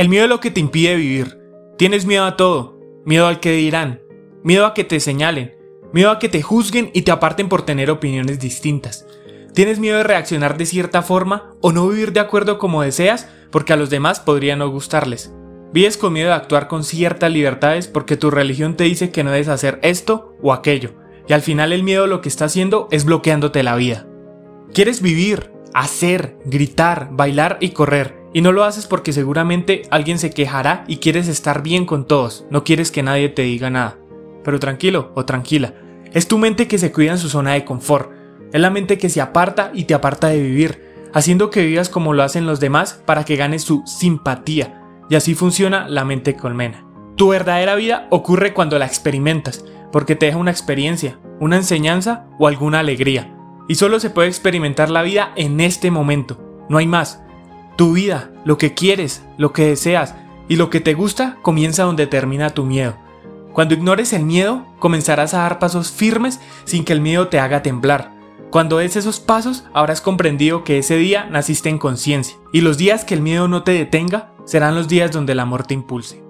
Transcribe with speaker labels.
Speaker 1: El miedo es lo que te impide vivir. Tienes miedo a todo, miedo al que dirán, miedo a que te señalen, miedo a que te juzguen y te aparten por tener opiniones distintas. Tienes miedo de reaccionar de cierta forma o no vivir de acuerdo como deseas porque a los demás podría no gustarles. Vives con miedo de actuar con ciertas libertades porque tu religión te dice que no debes hacer esto o aquello, y al final el miedo lo que está haciendo es bloqueándote la vida. Quieres vivir, hacer, gritar, bailar y correr, y no lo haces porque seguramente alguien se quejará y quieres estar bien con todos, no quieres que nadie te diga nada. Pero tranquilo o tranquila, es tu mente que se cuida en su zona de confort, es la mente que se aparta y te aparta de vivir, haciendo que vivas como lo hacen los demás para que ganes su simpatía, y así funciona la mente colmena. Tu verdadera vida ocurre cuando la experimentas, porque te deja una experiencia, una enseñanza o alguna alegría. Y solo se puede experimentar la vida en este momento, no hay más. Tu vida, lo que quieres, lo que deseas y lo que te gusta comienza donde termina tu miedo. Cuando ignores el miedo, comenzarás a dar pasos firmes sin que el miedo te haga temblar. Cuando des esos pasos, habrás comprendido que ese día naciste en conciencia, y los días que el miedo no te detenga, serán los días donde el amor te impulse.